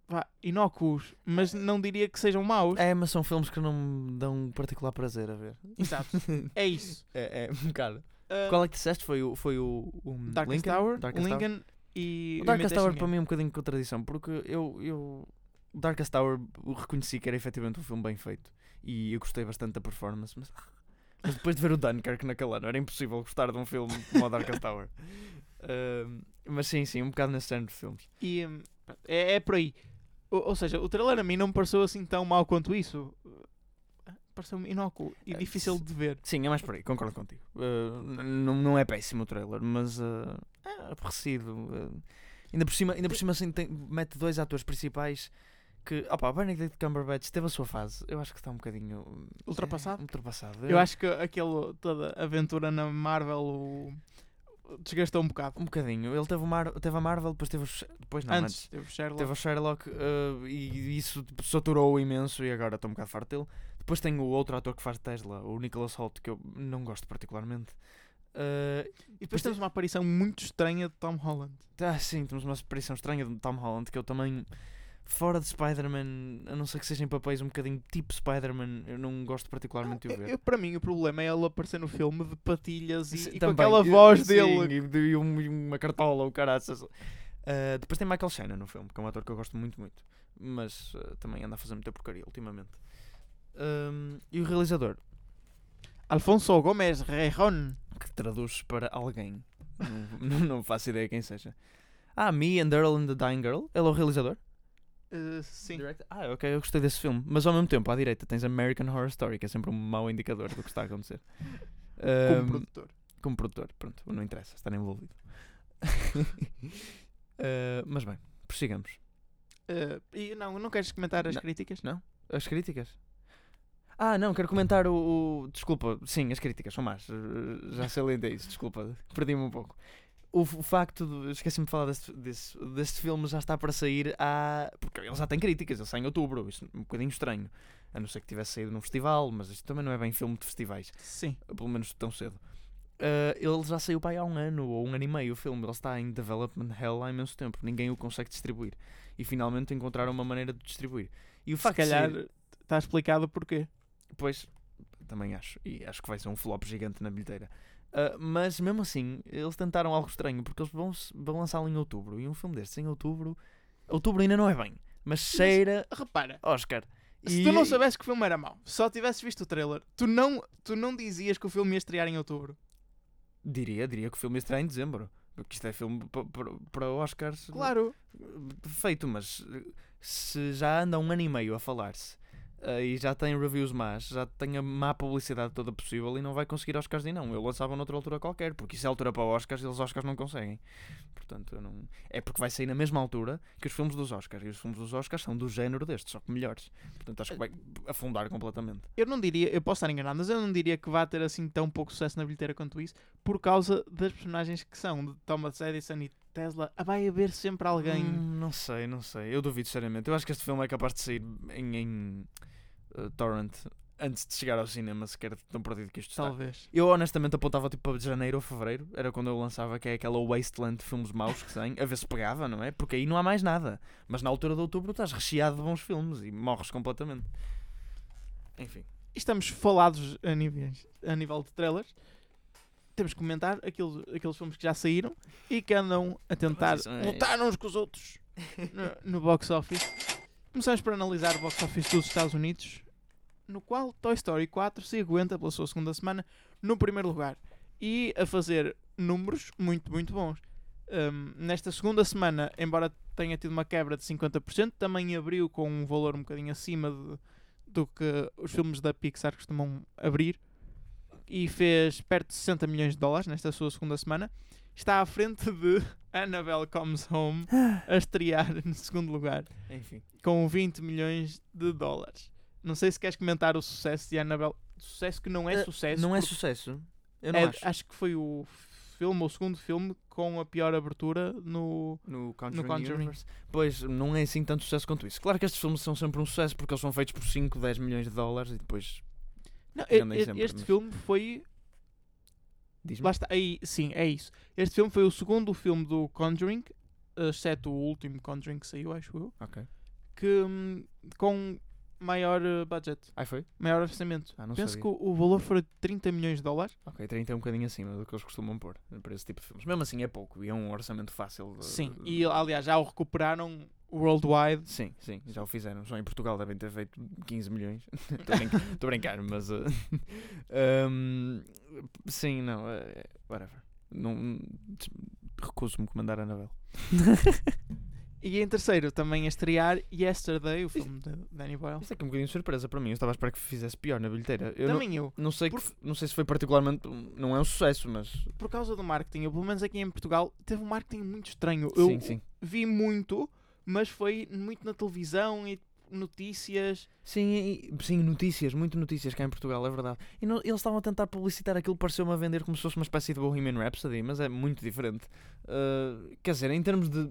vá, inócuos, mas não diria que sejam maus. É, mas são filmes que não me dão particular prazer a ver. Exato, é isso. é, é um bocado. Uh, Qual é que disseste? Foi o, foi o, o Darkest Lincoln? Tower, Darkest Tower? Lincoln e O Darkest Tower para mim é um bocadinho de contradição, porque eu, eu Darkest Tower reconheci que era efetivamente um filme bem feito e eu gostei bastante da performance, mas, mas depois de ver o Dunkirk naquele ano era impossível gostar de um filme como o Darkest Tower. Ahm, mas sim, sim, um bocado nesse género de filmes. E pronto, é, é por aí. Ou, ou seja, o trailer a mim não me pareceu assim tão mau quanto isso. Uh, Pareceu-me inócuo e É, difícil de ver. Sim, é mais por aí, concordo contigo. N- não, não é péssimo o trailer, mas ah, é aborrecido. ah. ainda por cima, ainda por cima assim, tem- mete dois atores principais que, opa, Benedict Cumberbatch teve a sua fase. Eu acho que está um bocadinho Ultrapassado? é, ultrapassado. Eu acho que aquele, toda aventura na Marvel o- desgastou um bocado. Um bocadinho. Ele teve, o Mar teve a Marvel, depois teve. o Depois não, Antes, antes. teve o Sherlock. Teve o Sherlock ah, e isso tipo, saturou imenso e agora estou um bocado farto dele. Depois tem o outro ator que faz Tesla, o Nicholas Holt, que eu não gosto particularmente. Ah, E depois temos uma aparição muito estranha de Tom Holland. Ah, sim, temos uma aparição estranha de Tom Holland que eu também, fora de Spider-Man, a não ser que sejam papéis um bocadinho tipo Spider-Man, eu não gosto particularmente de o ver. eu- para mim, o problema é ele aparecer no filme de patilhas e, Sim, e com aquela voz sim, dele. E, e um- uma cartola, o caraças. Ah, depois tem Michael Shannon no filme, que é um ator que eu gosto muito, muito. Mas ah, também anda a fazer muita porcaria ultimamente. Ahm, e o realizador, Alfonso Gomes Rejon. que traduz para alguém. não, não, não faço ideia quem seja. Ah, Me and Earl and the Dying Girl. Ele é o realizador? Uh, sim. Direct- Ah, ok, eu gostei desse filme. Mas ao mesmo tempo, à direita, tens American Horror Story, que é sempre um mau indicador do que está a acontecer. Como Ahm, produtor. como produtor, pronto, não interessa estar envolvido. Ah, mas bem, prossigamos. Uh, e não, não queres comentar as Não. críticas? Não? As críticas? Ah, não, quero comentar o, o- Desculpa, sim, as críticas são más. eh, Já salientei isso, desculpa, perdi-me um pouco. O, o facto de. Esqueci-me de falar deste, desse, deste filme já está para sair há. Porque ele já tem críticas, ele sai em outubro. Isso é um bocadinho estranho. A não ser que tivesse saído num festival, mas isto também não é bem filme de festivais, Sim. pelo menos tão cedo. Ah, ele já saiu para aí há um ano ou um ano e meio o filme. Ele está em development hell há imenso tempo. Ninguém o consegue distribuir. E finalmente encontraram uma maneira de distribuir. E o Se facto de calhar ser- está explicado porquê. Pois, também acho. E acho que vai ser um flop gigante na bilheteira. Uh, mas mesmo assim, eles tentaram algo estranho, porque eles vão, vão lançá-lo em outubro. E um filme destes em outubro. Outubro ainda não é bem, mas cheira Repara, Oscar. se E- tu não soubesse que o filme era mau, só tivesses visto o trailer, tu não, tu não dizias que o filme ia estrear em outubro. Diria, diria que o filme ia estrear em dezembro. Porque isto é filme pa- pa- para Oscars Claro. feito, mas se já anda um ano e meio a falar-se eh, e já tem reviews más, já tem a má publicidade toda possível e não vai conseguir Oscars e não. Eu lançava noutra altura qualquer, porque isso é altura para Oscars e os Oscars não conseguem. Portanto, eu não... é porque vai sair na mesma altura que os filmes dos Oscars. E os filmes dos Oscars são do género destes, só que melhores. Portanto, acho que vai afundar completamente. Eu não diria, eu posso estar enganado, mas eu não diria que vá ter assim tão pouco sucesso na bilheteira quanto isso, por causa das personagens que são, de Thomas Edison e Tesla. Ah, Vai haver sempre alguém. Hum, não sei, não sei. Eu duvido seriamente. Eu acho que este filme é capaz de sair em, em eh, torrent antes de chegar ao cinema, sequer tão perdido que isto está. Talvez. Eu honestamente apontava tipo para janeiro ou fevereiro, era quando eu lançava, que é aquela wasteland de filmes maus que tem, a ver se pegava, não é? Porque aí não há mais nada. Mas na altura de outubro estás recheado de bons filmes e morres completamente. Enfim. Estamos falados a, níveis, a nível de trailers. Temos que comentar aqueles, aqueles filmes que já saíram e que andam a tentar é- lutar uns com os outros no, no box office. Começamos por analisar o box office dos Estados Unidos, no qual Toy Story 4 se aguenta pela sua segunda semana no primeiro lugar e a fazer números muito, muito bons. Um, nesta segunda semana, embora tenha tido uma quebra de 50%, também abriu com um valor um bocadinho acima de, do que os filmes da Pixar costumam abrir e fez perto de 60 milhões de dólares nesta sua segunda semana. Está à frente de Annabelle Comes Home a estrear no segundo lugar Enfim. com 20 milhões de dólares. Não sei se queres comentar o sucesso de Annabelle. Sucesso que não é Eh, sucesso. não é sucesso. Eu não é- acho. que foi o filme, o segundo filme, com a pior abertura no. No Conjuring, Conjuring. Universe. Pois, não é assim tanto sucesso quanto isso. Claro que estes filmes são sempre um sucesso porque eles são feitos por 5, 10 milhões de dólares e depois. Não, e- sempre, este mas- filme foi. Diz-me. Lá está, aí, sim, é isso. Este filme foi o segundo filme do Conjuring, exceto o último Conjuring que saiu, acho eu, Ok. que hum, com maior eh, budget, Aí foi? maior orçamento. Ah, não Penso sabia. que o, o valor foi de 30 milhões de dólares. Ok, 30 é um bocadinho acima do que eles costumam pôr para esse tipo de filmes. Mesmo assim é pouco e é um orçamento fácil. de- Sim, e aliás já o recuperaram worldwide. Sim, sim, já o fizeram. Só em Portugal devem ter feito 15 milhões. Estou a brincar, brincar, mas. uh, um, sim, não. eh, whatever. Não, recuso-me comandar a Anabel. E em terceiro também a estrear Yesterday, o filme de Danny Boyle. Isso é que é um bocadinho de surpresa para mim. Eu estava a esperar que fizesse pior na bilheteira. Eu não, também eu, não, sei Por- que, não sei se foi particularmente. Não é um sucesso, mas. por causa do marketing, eu, pelo menos aqui em Portugal, teve um marketing muito estranho. Eu sim, sim. vi muito, mas foi muito na televisão e notícias. Sim, e- sim, notícias, muito notícias cá em Portugal, é verdade. E não- eles estavam a tentar publicitar aquilo, pareceu-me a vender como se fosse uma espécie de Bohemian Rhapsody, mas é muito diferente. Uh, quer dizer, em termos de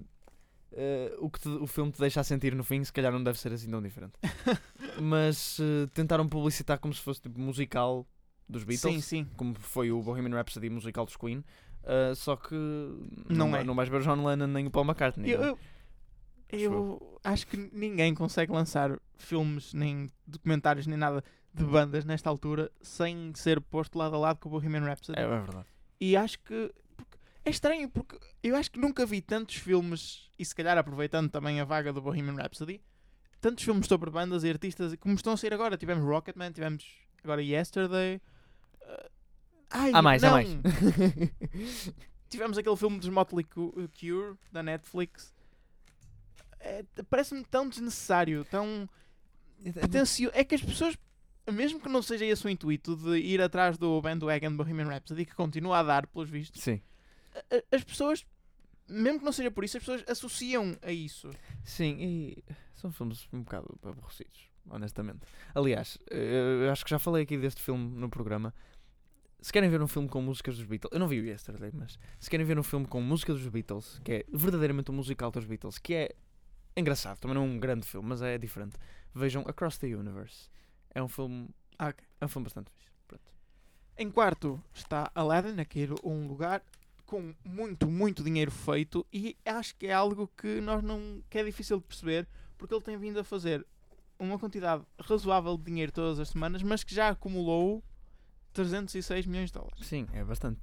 uh, o que te- o filme te deixa a sentir no fim, se calhar não deve ser assim tão diferente. mas uh, tentaram publicitar como se fosse tipo musical dos Beatles, Sim, sim. como foi o Bohemian Rhapsody musical dos Queen. uh, só que Não vai- é. não vais ver o John Lennon nem o Paul McCartney. Eu, não é? eu, eu acho que ninguém consegue lançar filmes, nem documentários, nem nada de bandas nesta altura sem ser posto lado a lado com o Bohemian Rhapsody. é, é verdade. E acho que é estranho porque eu acho que nunca vi tantos filmes, e se calhar aproveitando também a vaga do Bohemian Rhapsody, tantos filmes sobre bandas e artistas como estão a sair agora. Tivemos Rocketman, tivemos agora Yesterday. Uh, ai, Há mais, há não. mais. Tivemos aquele filme dos Motley Cu- Cure da Netflix. É, Parece-me tão desnecessário, tão atencio. É que as pessoas, mesmo que não seja esse o intuito de ir atrás do bandwagon Bohemian Rhapsody, que continua a dar, pelos vistos, Sim. As pessoas, mesmo que não seja por isso, as pessoas associam a isso. Sim, e são filmes um bocado aborrecidos, honestamente. Aliás, eh, eu acho que já falei aqui deste filme no programa. Se querem ver um filme com músicas dos Beatles, eu não vi o Yesterday, mas se querem ver um filme com música dos Beatles, que é verdadeiramente um musical dos Beatles, que é engraçado, também não é um grande filme, mas é diferente, vejam Across the Universe. É um filme, Ah, ok. é um filme bastante fixe. Pronto. Em quarto está Aladdin, a cair um lugar com muito, muito dinheiro feito e acho que é algo que nós não que é difícil de perceber porque ele tem vindo a fazer uma quantidade razoável de dinheiro todas as semanas, mas que já acumulou 306 milhões de dólares. Sim, é bastante.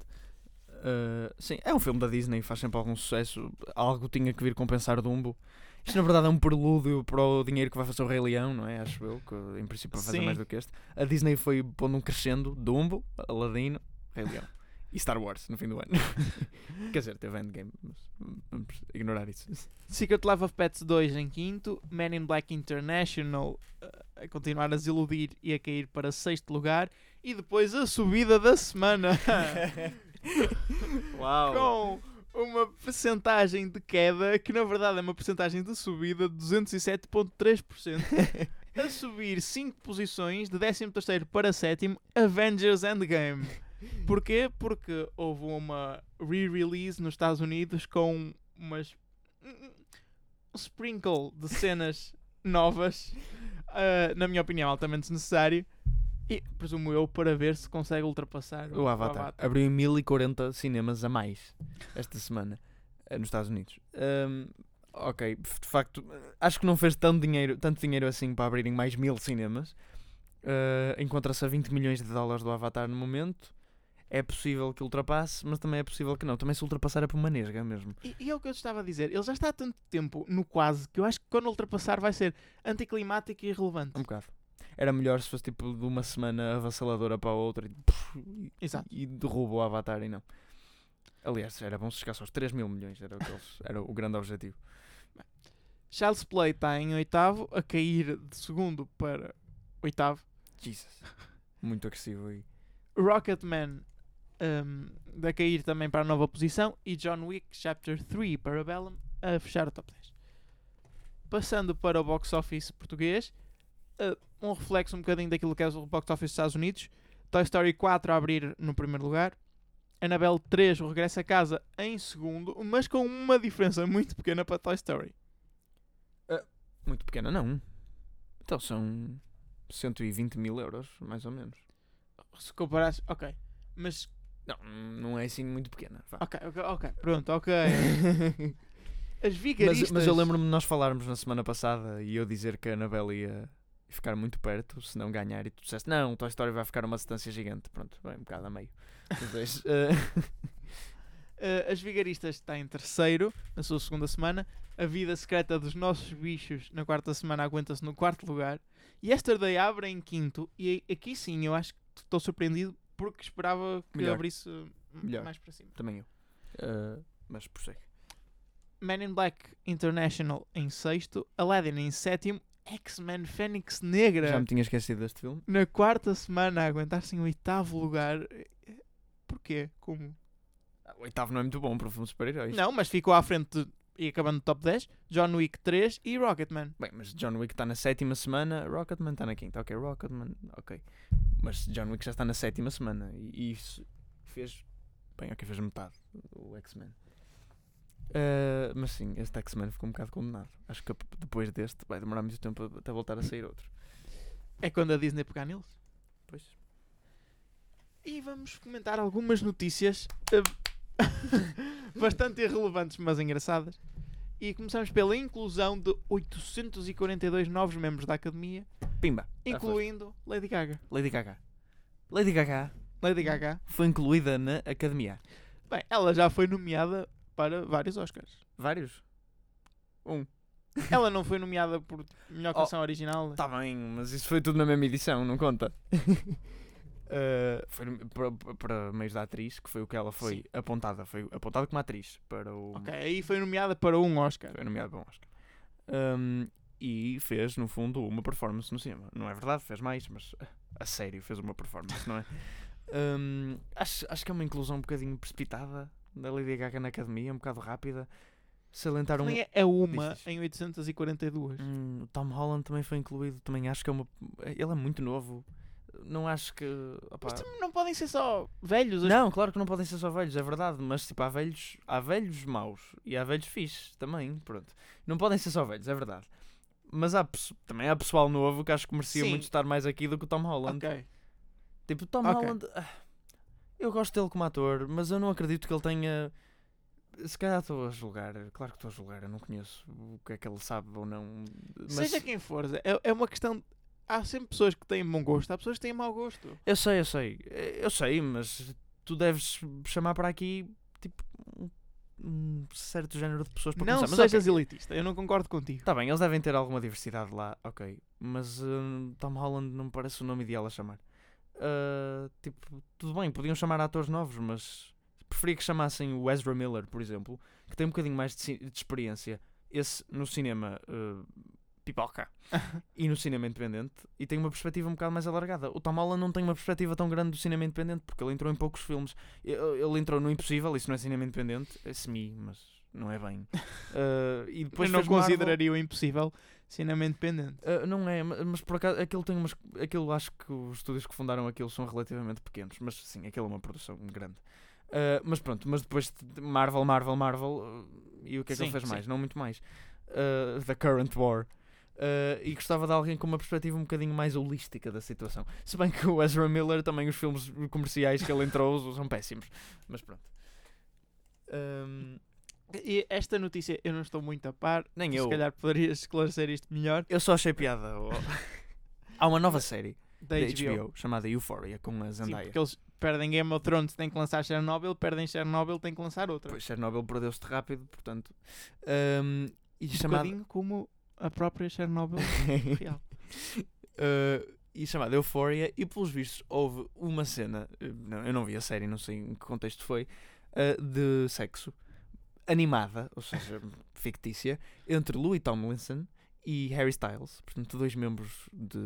Uh, sim, é um filme da Disney, faz sempre algum sucesso. Algo tinha que vir compensar Dumbo. Isto na verdade é um prelúdio para o dinheiro que vai fazer o Rei Leão, não é? Acho eu, que em princípio vai fazer Sim. mais do que este. A Disney foi pondo um crescendo: Dumbo, Aladino, Rei Leão e Star Wars no fim do ano. Quer dizer, teve Endgame, mas vamos ignorar isso. Secret Life of Pets 2 em quinto, Men in Black International uh, a continuar a desiludir e a cair para sexto lugar, e depois a subida da semana Uau! com uma percentagem de queda que na verdade é uma percentagem de subida de 207.3%. a subir 5 posições de 13º para 7 Avengers Endgame. Porquê? Porque houve uma re-release nos Estados Unidos com umas um sprinkle de cenas novas, ah, na minha opinião, altamente desnecessário. E presumo eu para ver se consegue ultrapassar O Avatar. Abriu em 1040 cinemas a mais esta semana eh, nos Estados Unidos. Ahm, ok, de facto, acho que não fez tanto dinheiro, tanto dinheiro assim para abrirem mais mil cinemas. Ah, Encontra-se a 20 milhões de dólares do Avatar no momento. É possível que ultrapasse, mas também é possível que não. Também se ultrapassar é por uma nesga mesmo. E, e é o que eu te estava a dizer. Ele já está há tanto tempo no quase que eu acho que quando ultrapassar vai ser anticlimático e irrelevante. Um bocado. Era melhor se fosse tipo de uma semana avassaladora para a outra e, Exato. e derruba o Avatar e não. Aliás, era bom se chegasse aos 3 mil milhões, era o, eles- era o grande objetivo. Child's Play está em oitavo, a cair de segundo para oitavo. Jesus. Muito agressivo aí. Rocketman um, a cair também para a nova posição e John Wick Chapter 3 para Bellum a fechar o top 10. Passando para o box office português, uh, um reflexo um bocadinho daquilo que é o box office dos Estados Unidos. Toy Story 4 a abrir no primeiro lugar. Annabelle 3, o regresso a casa, em segundo, mas com uma diferença muito pequena para Toy Story. Muito pequena, não. Então são 120 mil euros, mais ou menos. Se comparares, ok. Mas, Não, não é assim muito pequena. vá. ok, ok, ok. Pronto, ok. As Mas, vigaristas... mas eu lembro-me de nós falarmos na semana passada e eu dizer que a Annabelle ia ficar muito perto, se não ganhar, e tu disseste, não, Toy Story vai ficar uma distância gigante. Pronto, bem, um bocado a meio. Os dois, eh, Uh, As Vigaristas está em terceiro, na sua segunda semana. A Vida Secreta dos Nossos Bichos, na quarta semana, aguenta-se no quarto lugar. E Yesterday abre em quinto. E aqui sim, eu acho que estou surpreendido porque esperava que Melhor. abrisse uh, Melhor. mais para cima. também eu. Eh, mas prossegue. Men in Black International em sexto. Aladdin em sétimo. X-Men Fênix Negra Já me tinha esquecido deste filme. na quarta semana a aguentar-se em oitavo lugar. Porquê? Como? O oitavo não é muito bom para filmes de super-heróis. Não, mas ficou à frente de- e acabando no top 10. John Wick 3 e Rocketman. Bem, mas John Wick está na sétima semana, Rocketman está na quinta. Ok, Rocketman, ok. Mas John Wick já está na sétima semana e, isso fez. Bem, ok, fez metade o X-Men. Eh, mas sim, este X-Men ficou um bocado condenado. Acho que depois deste vai demorar muito tempo até voltar a sair outro. É quando a Disney pegar neles. Pois. E vamos comentar algumas notícias eh, bastante irrelevantes, mas engraçadas. E começamos pela inclusão de 842 novos membros da academia, Pimba! incluindo Lady Gaga. Lady Gaga. Lady Gaga Lady Gaga, foi incluída na academia. bem, ela já foi nomeada para vários Oscars. Vários. Um. Ela não foi nomeada por melhor Oh, canção original. Tá bem, mas isso foi tudo na mesma edição, não conta. Eh, foi para, para meios da atriz, que foi o que ela foi Sim. apontada. Foi apontada como atriz para o. Ok, aí foi nomeada para um Oscar. Foi nomeado para um Oscar. Um, e fez, no fundo, uma performance no cinema. Não é verdade, fez mais, mas a sério fez uma performance, não é? Um, acho, acho que é uma inclusão um bocadinho precipitada da Lady Gaga na academia, um bocado rápida. Salientaram. Também é- é uma Diz, em 842. Hum, Tom Holland também foi incluído. Também acho que é uma. Ele é muito novo. Não acho que. opá, Mas também não podem ser só velhos. Não, claro que não podem ser só velhos, é verdade. Mas tipo, há velhos, há velhos maus e há velhos fixes também. Pronto. Não podem ser só velhos, é verdade. Mas há, também há pessoal novo que acho que merecia Sim. muito estar mais aqui do que o Tom Holland. Ok. Tipo, Tom Ok. Holland. ah, Eu gosto dele como ator, mas eu não acredito que ele tenha. Se calhar estou a julgar, claro que estou a julgar, eu não conheço o que é que ele sabe ou não. Mas Seja quem for, é, é uma questão. Há sempre pessoas que têm bom gosto, há pessoas que têm mau gosto. Eu sei, eu sei. Eu sei, mas tu deves chamar para aqui tipo um, certo género de pessoas para não começar. Mas sejas ok. elitista, eu não concordo contigo. Tá bem, eles devem ter alguma diversidade lá, ok. Mas hum, Tom Holland não me parece o nome ideal a chamar. Ah, tipo, tudo bem, podiam chamar atores novos, mas preferia que chamassem o Ezra Miller, por exemplo, que tem um bocadinho mais de, de experiência. Esse no cinema ah, pipoca e no cinema independente e tem uma perspectiva um bocado mais alargada. O Tom Holland não tem uma perspectiva tão grande do cinema independente porque ele entrou em poucos filmes. Ele, entrou no Impossível, isso não é cinema independente, é semi, mas não é bem. Ah, e depois não fez Marvel. consideraria o impossível cinema independente. Uh, não é, ma- mas por acaso aquilo tem umas. Aquilo acho que os estúdios que fundaram aquilo são relativamente pequenos, mas sim, aquilo é uma produção grande. Uh, mas pronto, mas depois de Marvel, Marvel, Marvel, uh, e o que é que Sim, ele fez sim. mais? Não muito mais. Uh, the Current War. Uh, e gostava de alguém com uma perspectiva um bocadinho mais holística da situação. Se bem que o Ezra Miller, também os filmes comerciais que ele entrou são péssimos. Mas pronto. Um, E esta notícia eu não estou muito a par. nem Se eu. calhar poderias esclarecer isto melhor. Eu só achei piada. oh. Há uma nova série Da da HBO. HBO, chamada Euphoria com a Sim, Zendaya. porque eles perdem Game of Thrones, têm que lançar Chernobyl, perdem Chernobyl, têm que lançar outra. Pois Chernobyl perdeu-se rápido, portanto. Um, e um chamada. como a própria Chernobyl real. Uh, e chamada Euphoria, e pelos vistos houve uma cena, uh, não, eu não vi a série, não sei em que contexto foi, uh, de sexo animada, ou seja, fictícia, entre Louis Tomlinson e Harry Styles, portanto, dois membros de.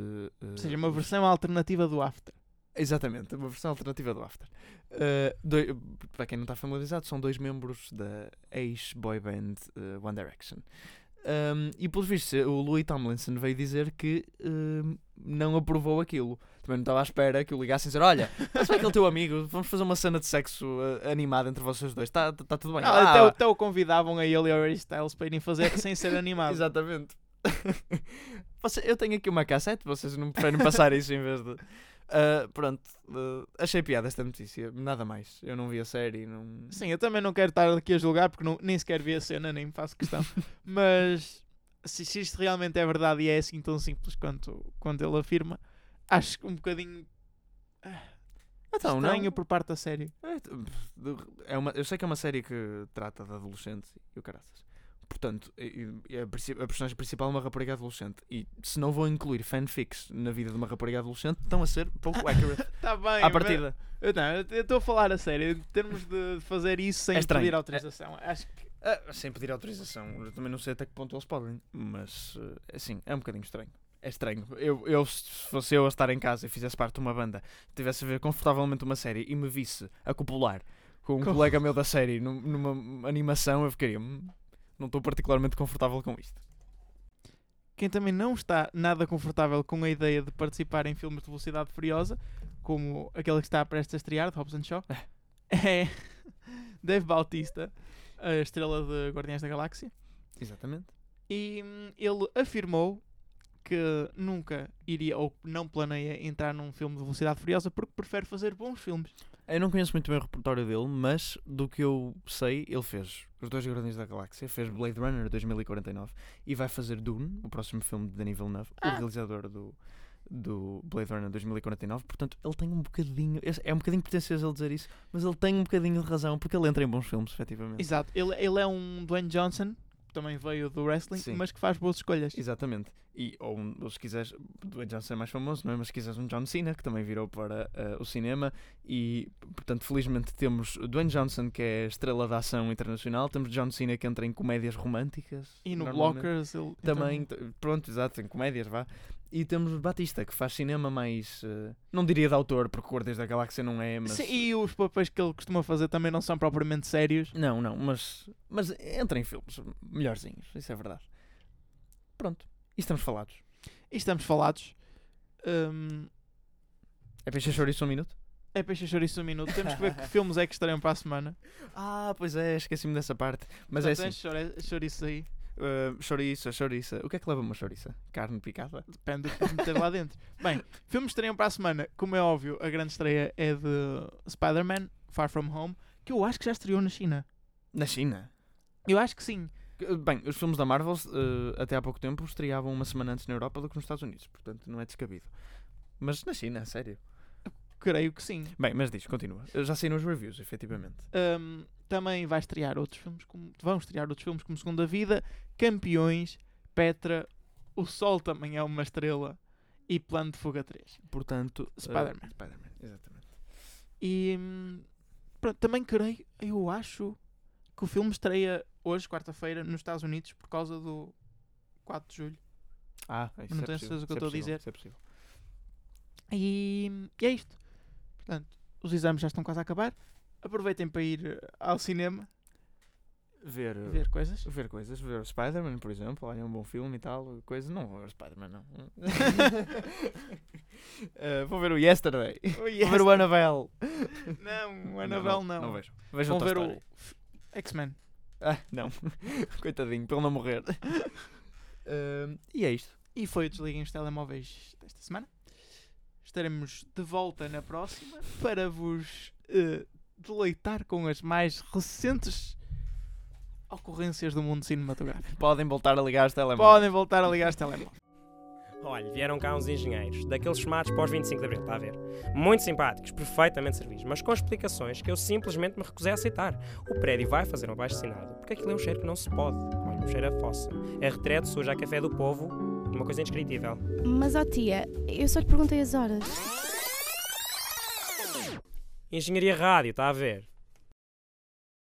uh, Ou seja, uma versão alternativa do After. Exatamente, uma versão alternativa do After. Uh, doi- para quem não está familiarizado, são dois membros da ex-boy band One Direction. Um, e pelos vistos, o Louis Tomlinson veio dizer que um, não aprovou aquilo. Também não estava à espera que o ligassem e dizer: Olha, estás aquele teu amigo, vamos fazer uma cena de sexo uh, animada entre vocês dois, está tá, tá tudo bem. Ah, Ah, até, o- até o convidavam a ele e ao Harry Styles para irem fazer sem ser animado. Exatamente. Você- eu tenho aqui uma cassete, vocês não preferem passar isso em vez de. Ah, pronto, ah, achei piada esta notícia, nada mais. Eu não vi a série, não. Sim, eu também não quero estar aqui a julgar porque não- nem sequer vi a cena, nem me faço questão. Mas se, se isto realmente é verdade e é assim tão simples quanto, quanto ele afirma, acho que um bocadinho Então, estranho não. por parte da série. É, é uma, eu sei que é uma série que trata de adolescentes e o caraças. Portanto, a, a personagem principal é uma rapariga adolescente. E se não vou incluir fanfics na vida de uma rapariga adolescente, estão a ser pouco accurate Está bem, à mas- partida. Eu não, eu estou a falar a sério, em termos de fazer isso sem É pedir autorização. Acho que Ah, sem pedir autorização. Eu também não sei até que ponto eles podem. Mas, eh, assim, é um bocadinho estranho. É estranho. Eu, eu, se fosse eu a estar em casa e fizesse parte de uma banda, tivesse a ver confortavelmente uma série e me visse a copular com um Com- colega meu da série num- numa animação, eu ficaria. "Hum, Não estou particularmente confortável com isto. quem também não está nada confortável com a ideia de participar em filmes de velocidade furiosa, como aquele que está prestes a estrear, de Robson Shaw, é Dave Bautista, a estrela de Guardiões da Galáxia. Exatamente. E hum, ele afirmou que nunca iria ou não planeia entrar num filme de velocidade furiosa porque prefere fazer bons filmes. Eu não conheço muito bem o repertório dele, mas do que eu sei, ele fez Os Dois Guardiões da Galáxia, fez Blade Runner 2049 e vai fazer Dune, o próximo filme de Denis Villeneuve, o Ah. realizador do, do Blade Runner 2049. Portanto, ele tem um bocadinho, é um bocadinho pretencioso ele dizer isso, mas ele tem um bocadinho de razão porque ele entra em bons filmes, efetivamente. Exato. Ele, ele é um Dwayne Johnson, também veio do wrestling, Sim. mas que faz boas escolhas. Exatamente. E, ou, um- se quiseres, Dwayne Johnson é mais famoso, não é? Mas se quiseres um John Cena, que também virou para eh, o cinema. E, portanto, felizmente temos o Dwayne Johnson, que é estrela da ação internacional. Temos John Cena, que entra em comédias românticas. E no. Blockers ele Também, então- pronto, exato, em comédias, vá. E temos Batista, que faz cinema mais. eh, não diria de autor, porque o Guardiões da Galáxia não é, mas. Sim, e os papéis que ele costuma fazer também não são propriamente sérios. Não, não, mas, mas entra em filmes melhorzinhos, isso é verdade. Pronto, e estamos falados. E estamos falados. Hum, É encher chouriço um minuto? é peixe chouriço um minuto. Temos que ver que filmes é que estreiam para a semana. Ah, pois é, esqueci-me dessa parte. Mas é Portanto, assim, tens chouri- chouriço aí. Uh, chouriça, chouriça. O que é que leva uma chouriça? Carne picada? Depende do que meter lá dentro. Bem, filmes estreiam para a semana. Como é óbvio, a grande estreia é de Spider-Man, Far From Home, que eu acho que já estreou na China. Na China? Eu acho que sim. Bem, os filmes da Marvel, eh, até há pouco tempo, estreavam uma semana antes na Europa do que nos Estados Unidos. Portanto, não é descabido. Mas na China, sério. Creio que sim. Bem, mas diz, continua. Eu Já saíram os reviews, efetivamente. Hum, também vai estrear outros filmes, como, vão estrear outros filmes como Segunda Vida, Campeões, Petra, O Sol também é uma estrela e Plano de Fuga 3. Portanto, eh, Spider-Man. Spider-Man, exatamente. E hum, pronto, também creio, eu acho que o filme estreia hoje, quarta-feira, nos Estados Unidos por causa do 4 de julho. Ah, isso não é tenho certeza do que eu estou a é dizer. isso é possível. E, e é isto. Portanto, os exames já estão quase a acabar. Aproveitem para ir eh, ao cinema Ver, eh, ver coisas. ver coisas, ver o Spider-Man, por exemplo, olha, é um bom filme e tal, coisa. Não vou ver o Spider-Man, não. Eh, vou ver o Yesterday. Oh, Vou yes. ver o Annabelle. Não, o Annabelle não. Não vejo. Vejo Vão outra ver história. o X-Men. Ah, não. Coitadinho, para ele não morrer. Eh, e é isto. E foi o Desliguem os Telemóveis desta semana. Estaremos de volta na próxima para vos eh, deleitar com as mais recentes ocorrências do mundo cinematográfico. Podem voltar a ligar os telemóveis. Podem voltar a ligar os telemóveis. Olha, vieram cá uns engenheiros, daqueles chamados pós 25 de Abril, está a ver? Muito simpáticos, perfeitamente servidos, mas com explicações que eu simplesmente me recusei a aceitar. O prédio vai fazer um abaixo assinado, porque aquilo é um cheiro que não se pode. Olha, um cheiro a fossa. É retrete suja a café do povo, uma coisa indescritível. Mas, ó tia, eu só lhe perguntei as horas. Engenharia rádio, está a ver?